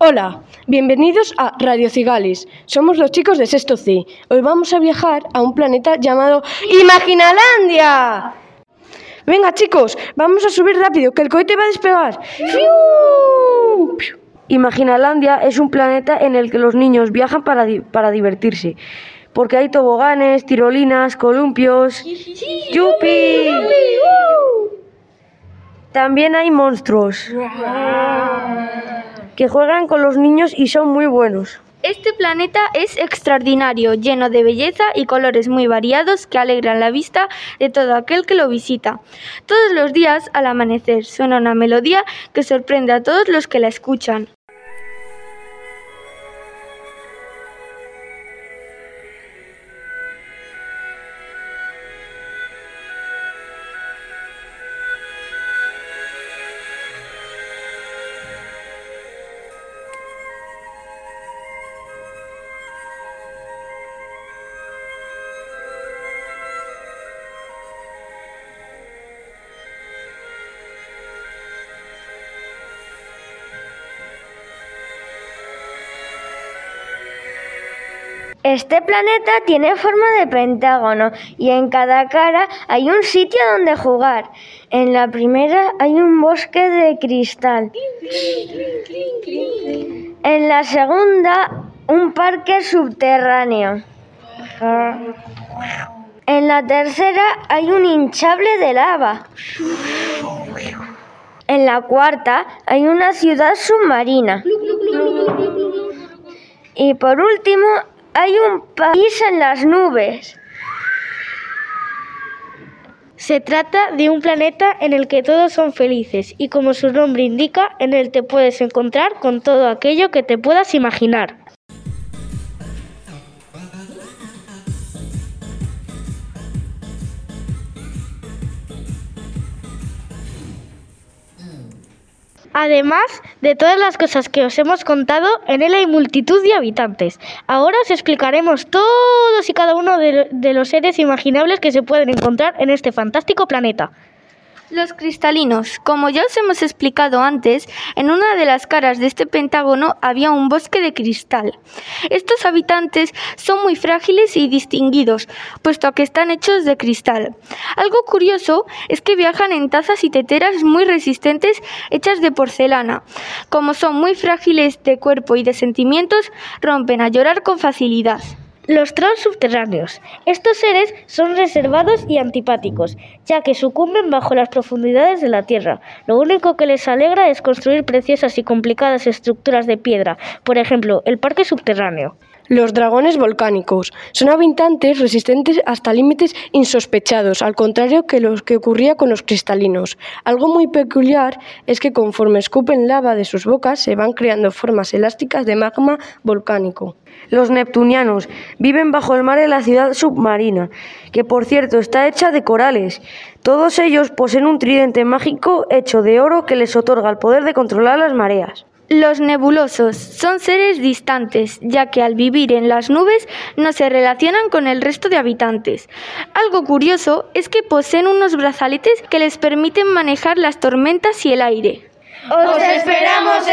Hola, bienvenidos a Radio Cigalis. Somos los chicos de Sexto C. Hoy vamos a viajar a un planeta llamado Imaginalandia. Venga chicos, vamos a subir rápido, que el cohete va a despegar. ¡Fiu! Imaginalandia es un planeta en el que los niños viajan para, di- para divertirse, porque hay toboganes, tirolinas, columpios. ¡Yupi! También hay monstruos que juegan con los niños y son muy buenos. Este planeta es extraordinario, lleno de belleza y colores muy variados que alegran la vista de todo aquel que lo visita. Todos los días, al amanecer, suena una melodía que sorprende a todos los que la escuchan. Este planeta tiene forma de pentágono y en cada cara hay un sitio donde jugar. En la primera hay un bosque de cristal. En la segunda un parque subterráneo. En la tercera hay un hinchable de lava. En la cuarta hay una ciudad submarina. Y por último, hay un país en las nubes. Se trata de un planeta en el que todos son felices y como su nombre indica, en él te puedes encontrar con todo aquello que te puedas imaginar. Además de todas las cosas que os hemos contado, en él hay multitud de habitantes. Ahora os explicaremos todos y cada uno de, lo- de los seres imaginables que se pueden encontrar en este fantástico planeta. Los cristalinos. Como ya os hemos explicado antes, en una de las caras de este pentágono había un bosque de cristal. Estos habitantes son muy frágiles y distinguidos, puesto que están hechos de cristal. Algo curioso es que viajan en tazas y teteras muy resistentes hechas de porcelana. Como son muy frágiles de cuerpo y de sentimientos, rompen a llorar con facilidad. Los trolls subterráneos. Estos seres son reservados y antipáticos, ya que sucumben bajo las profundidades de la Tierra. Lo único que les alegra es construir preciosas y complicadas estructuras de piedra, por ejemplo, el parque subterráneo. Los dragones volcánicos son habitantes resistentes hasta límites insospechados, al contrario que lo que ocurría con los cristalinos. Algo muy peculiar es que conforme escupen lava de sus bocas se van creando formas elásticas de magma volcánico. Los neptunianos viven bajo el mar en la ciudad submarina, que por cierto está hecha de corales. Todos ellos poseen un tridente mágico hecho de oro que les otorga el poder de controlar las mareas. Los nebulosos son seres distantes, ya que al vivir en las nubes no se relacionan con el resto de habitantes. Algo curioso es que poseen unos brazaletes que les permiten manejar las tormentas y el aire. ¡Os esperamos